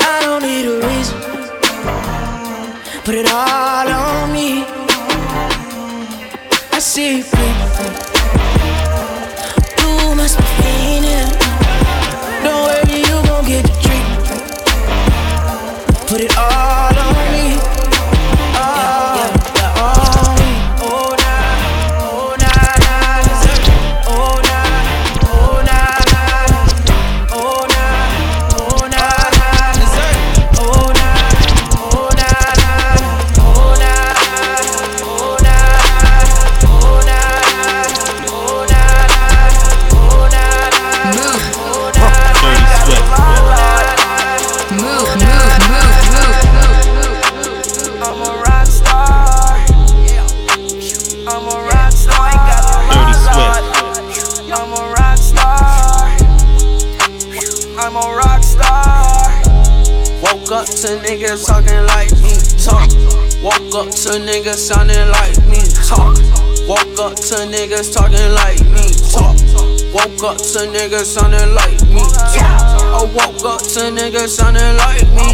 Speaker 3: I don't need a reason. Put it all on me. I
Speaker 10: see you. To niggas talking like me, talk. Woke up to niggas sounding like me, talk. Woke up to niggas talking like me, talk. Woke up to niggas sounding like me, talk. I woke up to niggas sounding like me.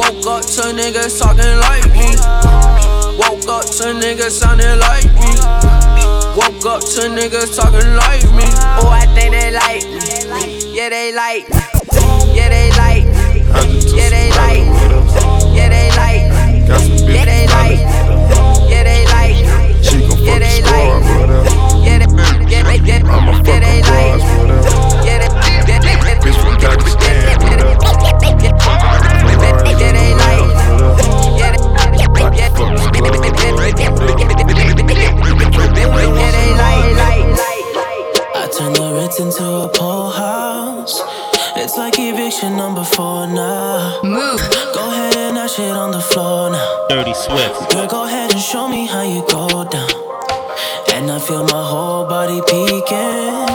Speaker 10: Woke up to niggas talking like me. Woke up to niggas sounding like me. Woke up to niggas talking like me.
Speaker 3: Oh, I think they like me. Yeah, they like me. Yeah, they. Yeah, they like. Yeah, they like me. Yeah, they like. Yeah, they like.
Speaker 12: She gon'
Speaker 3: Yeah,
Speaker 12: fuck the
Speaker 3: they
Speaker 12: squad,
Speaker 3: like Yeah, they, yeah, they, yeah,
Speaker 12: I'ma fuck
Speaker 3: yeah, they
Speaker 12: them
Speaker 3: like
Speaker 12: bras,
Speaker 3: me.
Speaker 12: whatever.
Speaker 3: Yeah, they, yeah, they,
Speaker 12: Bitch from Pakistan, whatever.
Speaker 3: yeah, they like. Yeah, they,
Speaker 12: Like
Speaker 3: yeah,
Speaker 12: to fuck the squad,
Speaker 3: yeah, they like, like.
Speaker 14: I turn the Ritz into a pool house. It's like eviction number four now.
Speaker 30: Move.
Speaker 14: Go ahead and that shit on the floor now.
Speaker 2: Dirty Swift.
Speaker 14: Girl, go ahead and show me how you go down. And I feel my whole body peeking.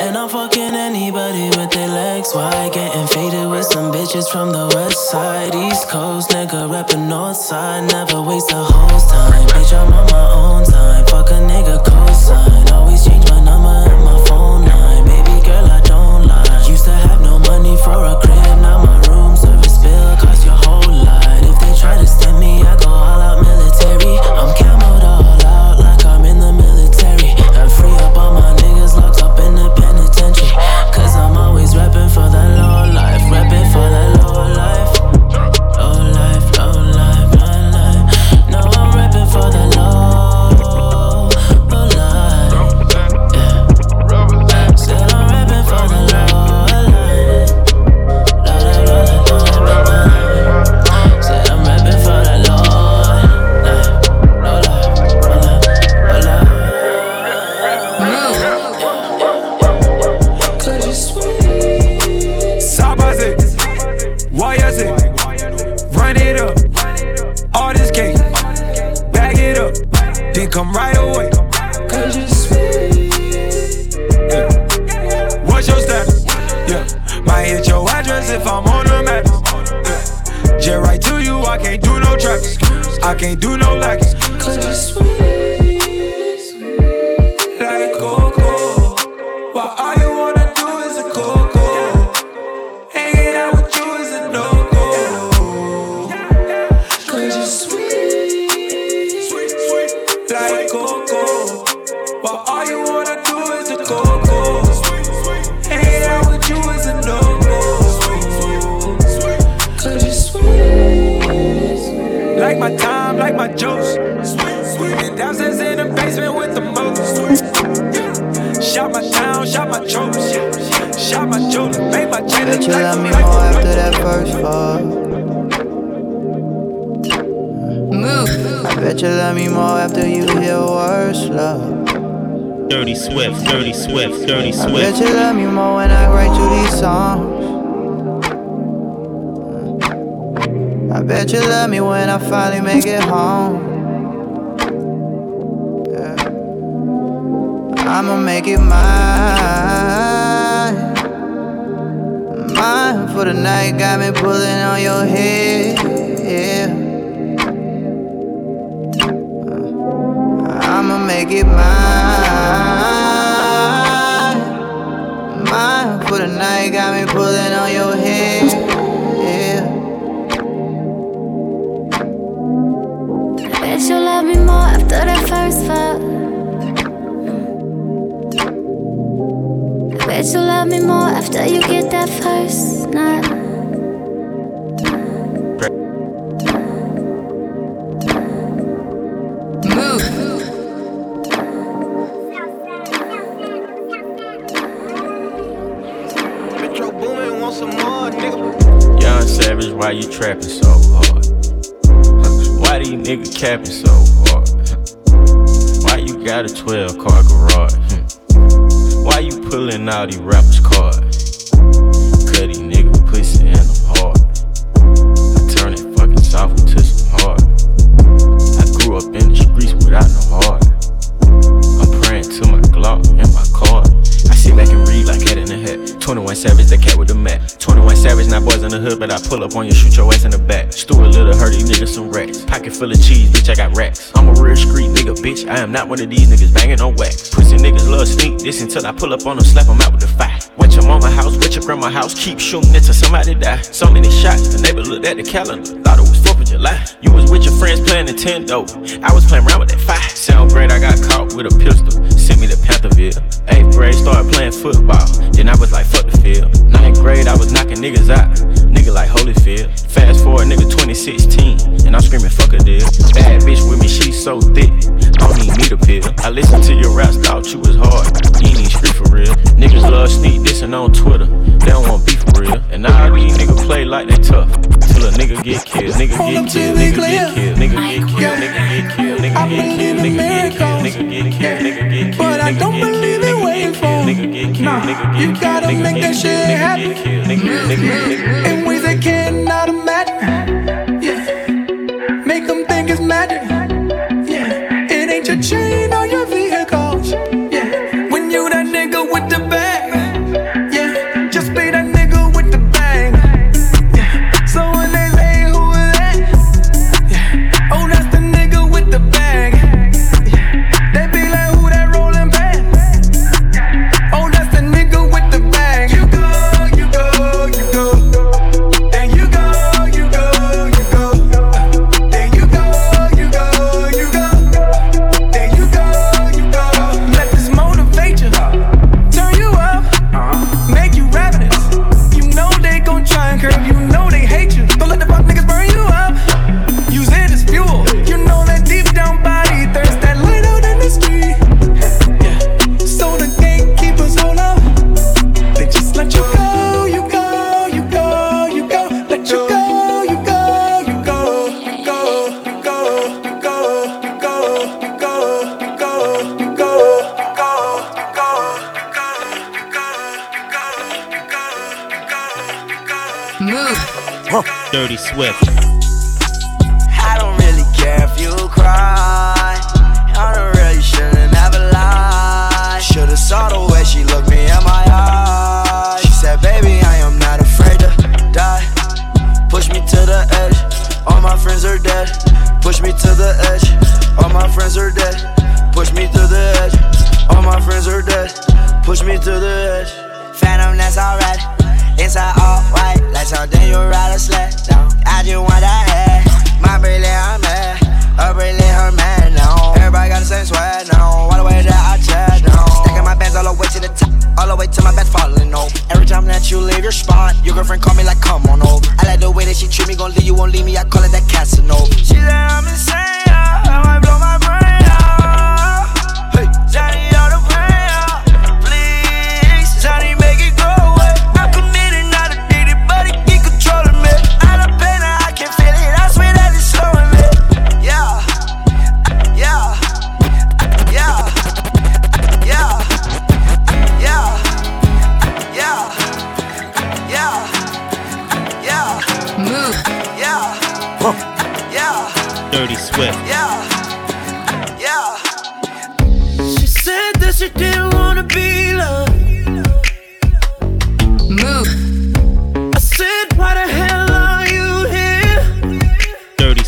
Speaker 14: And I'm fucking anybody with their legs wide. Getting faded with some bitches from the west side. East Coast, nigga rapping north side. Never waste a host time. Bitch, I'm on my own time. Fuck a nigga cosign. For a crib. Now my
Speaker 31: address if I'm on the map. Jet right to you, I can't do no traffic. I can't do no lacking.
Speaker 3: Cause you're sweet.
Speaker 31: You like
Speaker 10: love me more after that first fall.
Speaker 30: Move.
Speaker 10: I bet you love me more after you hear worse love.
Speaker 2: Dirty Swift. Dirty Swift. Dirty Swift.
Speaker 10: I bet
Speaker 2: Swift.
Speaker 10: you love me more when I write you these songs. I bet you love me when I finally make it home. Yeah. I'ma make it mine. For the night, got me pulling on your head. Yeah. Uh, I'ma make it mine. Mine for the night, got me pulling on your head. Yeah.
Speaker 11: first fuck. I bet you love me more after you get that first
Speaker 32: niggas so hard? Why you got a 12 car garage? Hmm. Why you pulling out these rappers' cards? Cut these niggas pussy and I'm hard. I turn it fucking soft into some hard. I grew up in the streets without no heart. I'm praying to my Glock and my card. I sit back and read like head in the head. 21 Savage, the cat with the mat. 21 Savage, not boys in the hood, but I pull up on you, shoot your ass in the back. Stuart Little, hurt these niggas some racks. Pocket full of cheese, bitch, I got racks. I'm a real street nigga, bitch. I am not one of these niggas banging on wax. Pussy niggas love sneak this until I pull up on them, slap them out with the fire. Went your mama house, went your grandma house, keep shooting until somebody die. So many shots, the neighbor looked at the calendar, thought it was 4th of July. You was with your friends playing Nintendo, I was playing around with that fire. Sound great, I got caught with a pistol, sent me to Pantherville. Eighth grade, started playing football, then I was like, fuck the field. Ninth grade, I was knocking niggas out, nigga like Holyfield. Fast forward, nigga 2016, and I'm screaming, fuck a deal. Bad bitch with me, she so thick, don't need me to pill. I listened to your raps, thought you was hard, you ain't even street for real. Niggas love sneak dissing on Twitter, they don't want beef for real. And all these niggas play like they tough, till a nigga get killed, nigga get killed, nigga get killed, nigga get killed, nigga get killed, nigga get killed, nigga get killed, nigga get killed, nigga get killed.
Speaker 17: But I don't believe in waiting for Nah, you gotta make that shit happen In ways they cannot imagine Yeah Make them think it's magic Yeah It ain't your chain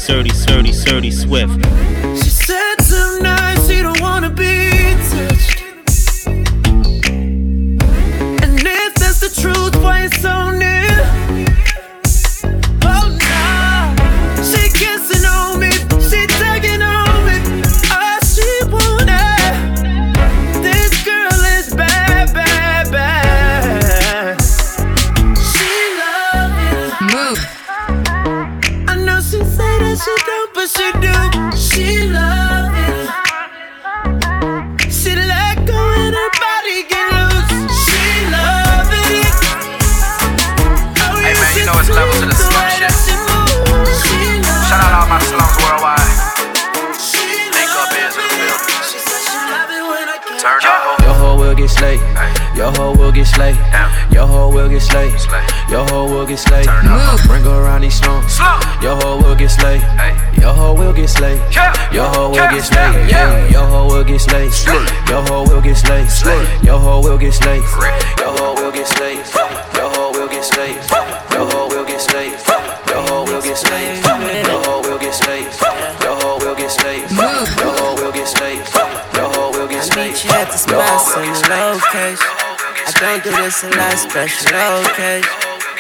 Speaker 17: Surdy,
Speaker 4: Surdy, Surdy Swift.
Speaker 18: Will get slayed. Your hoe will get slayed. Your hoe will get slayed. Your hoe will get slayed. Your hoe will get slayed. Your hoe will get slayed. Your hoe will get slayed. Your hoe will get slayed. Your hoe will get slayed. Your hoe will get slayed. Your hoe will get slayed.
Speaker 33: Meet you at the spots in the location. I don't do this a lot special occasion.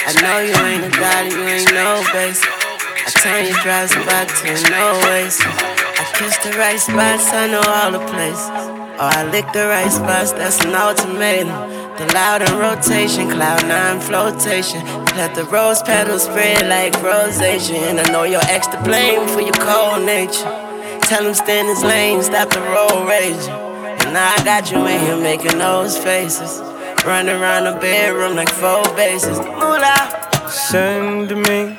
Speaker 33: I know you ain't a god, you ain't no basic. I turn your drives back to no waste. Kiss the right spots, I know all the places. Oh, I lick the right spots, that's an ultimatum. The loud in rotation, cloud nine flotation. Let the rose petals spread like rosation. And I know you're extra blame for your cold nature. Tell him stand his lane, stop the road raging. And now I got you in here making those faces. Running around the bedroom like four bases. Moolah.
Speaker 34: Send me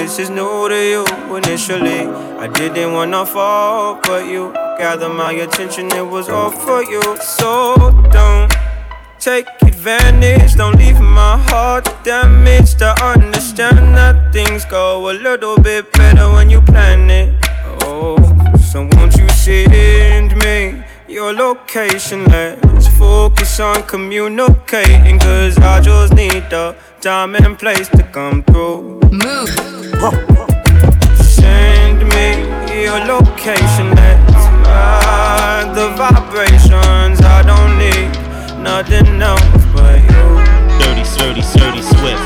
Speaker 34: This is new to you. Initially, I didn't wanna fall, but you gathered my attention. It was all for you. So don't take advantage. Don't leave my heart damaged. To understand that things go a little bit better when you plan it. Oh, so won't you send me your location? Let's focus on communicating. Cause I just need the time and place to come through. Move. Send me your location. Let's ride the vibrations. I don't need nothing else but you.
Speaker 2: Dirty, dirty, dirty Swift.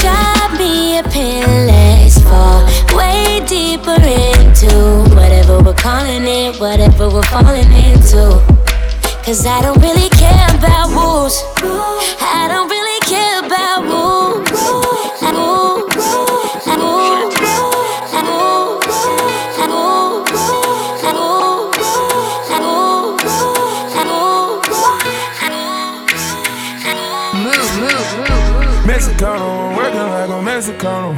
Speaker 11: Drop me a pin, let's fall way deeper into whatever we're calling it, whatever we're falling into. Cause I don't really care about rules. I don't really care about rules. Rules. Rules.
Speaker 16: Mexicano, working like a Mexicano.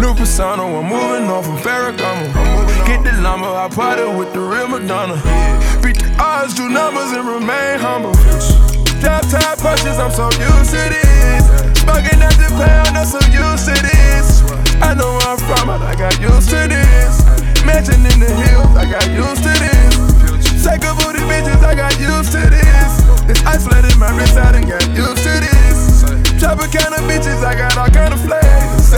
Speaker 16: New persona, I'm moving on from Ferragamo. Get the lumber, I party with the real Madonna. Beat the odds, do numbers, and remain humble. Top top punches, I'm so used to this. Smoking at the pound, I'm so used to this. I know where I'm from, I got used to this. Mansion in the hills, I got used to this. Take a booty bitches, I got used to this. This ice flooded my wrist, I done got used to this. Chopper kind of bitches, I got all kind of flags.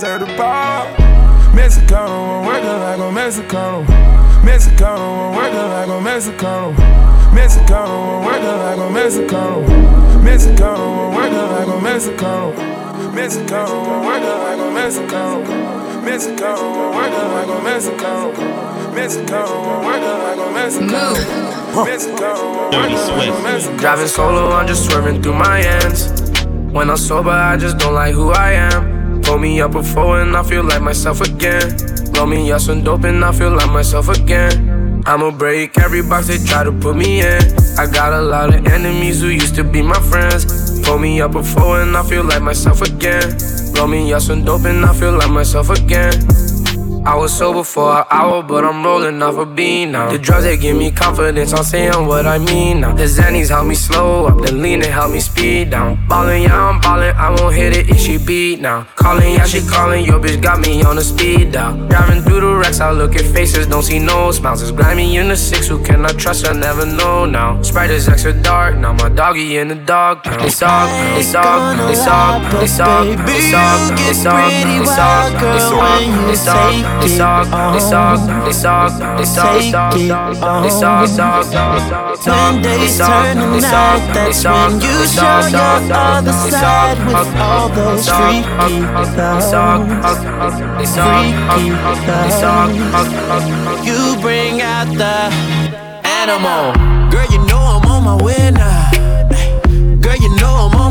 Speaker 16: Deserve the ball. Mexicano, I'm working like a Mexicano. Mexicano, I'm working like a Mexicano. Mexicano, I'm working like a Mexicano. Mexicano, I'm working like a Mexicano. Mexicano, I'm working like a Mexicano. Mexicano, I'm working like a Mexicano. Mexicano, I'm working like a Mexicano. Mexicano, I'm
Speaker 2: Dirty
Speaker 16: working like a
Speaker 2: Swift.
Speaker 16: Mexicano.
Speaker 35: Driving solo, I'm just swerving through my hands. When I'm sober, I just don't like who I am. Pull me up before and I feel like myself again. Blow me up some dope and I feel like myself again. I'ma break every box they try to put me in. I got a lot of enemies who used to be my friends. Pull me up before and I feel like myself again. Blow me up some dope and I feel like myself again. I was sober for an hour, but I'm rolling off a bean now. The drugs they give me confidence, I'm saying what I mean now. The Xannies help me slow up, the lean they help me speed down. Ballin', yeah, I'm ballin', I won't hit it if she beat now. Callin', yeah, she callin', your bitch got me on the speed dial. Driving through the wrecks, I look at faces, don't see no smiles. It's grimy in the six, who can I trust? I never know now. Sprite is extra dark, now my doggy in the dog. pound. It's all, it's all, it's all, it's all, it's all, it's all, it's all, it's all, it's all, it's all.
Speaker 28: It When days turn to night, that's when you show your other side with all those freaky Freaky You bring out the animal. Girl, you know I'm on my way now. Girl, you know I'm on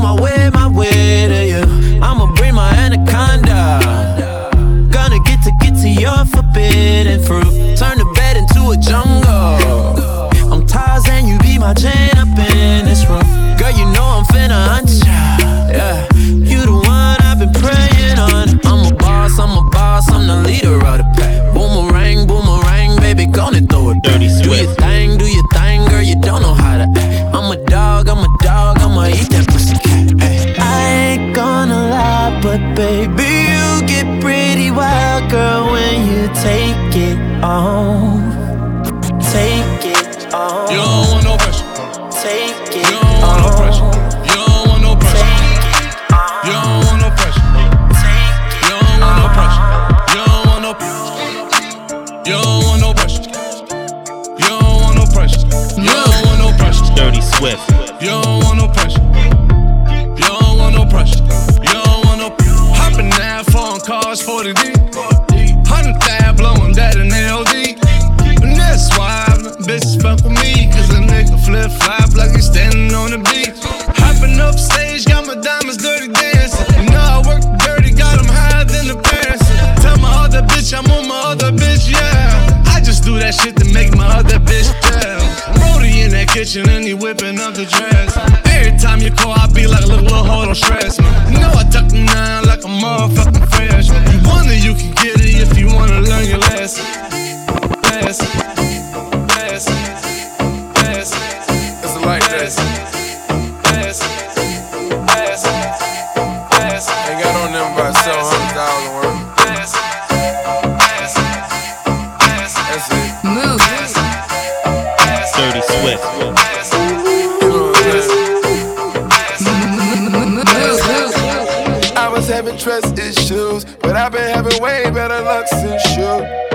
Speaker 16: since you.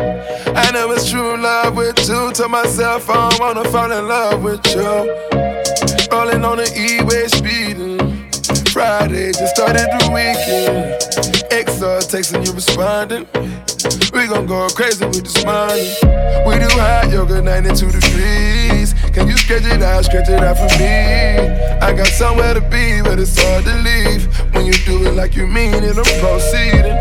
Speaker 16: I know it's true love with you. Told myself I wanna fall in love with you. Rolling on the E-way speeding. Friday just started the weekend. XR texting you responding. We gon' go crazy with this money. We do hot yoga 92 degrees. Can you stretch it out, stretch it out for me? I got somewhere to be, but it's hard to leave. When you do it like you mean it, I'm proceeding.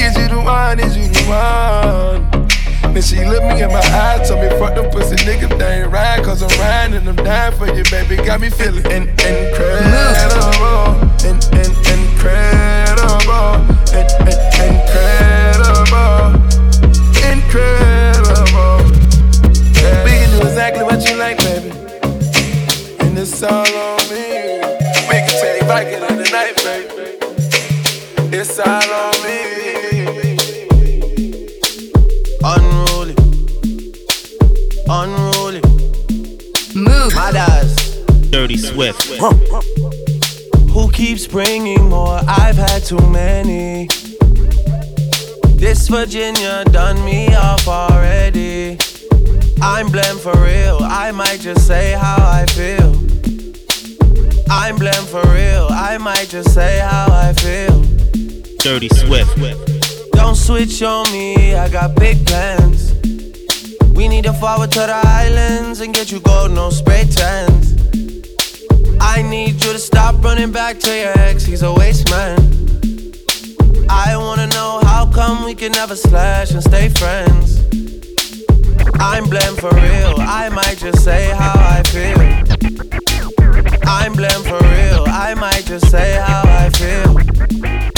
Speaker 16: Is you the one? Is you the one? Then she looked me in my eyes, told me fuck them pussy niggas, they ain't right, cause I'm riding and I'm dying for you, baby. Got me feeling in- incredible, in- in- incredible, in- in- incredible, incredible. Yeah. We can do exactly what you like, baby. And it's all on me. We can take in the night, baby. It's all on me.
Speaker 19: Unruly. Unruly.
Speaker 36: Move.
Speaker 19: Mothers.
Speaker 2: Dirty Swift.
Speaker 19: Who keeps bringing more? I've had too many. This Virginia done me off already. I'm blamed for real. I might just say how I feel. I'm blamed for real. I might just say how I feel.
Speaker 2: Dirty Swift.
Speaker 19: Don't switch on me, I got big plans. We need to forward to the islands and get you gold, no spray tans. I need you to stop running back to your ex, he's a waste man. I wanna know how come we can never slash and stay friends. I'm blamed for real, I might just say how I feel. I'm blamed for real, I might just say how I feel.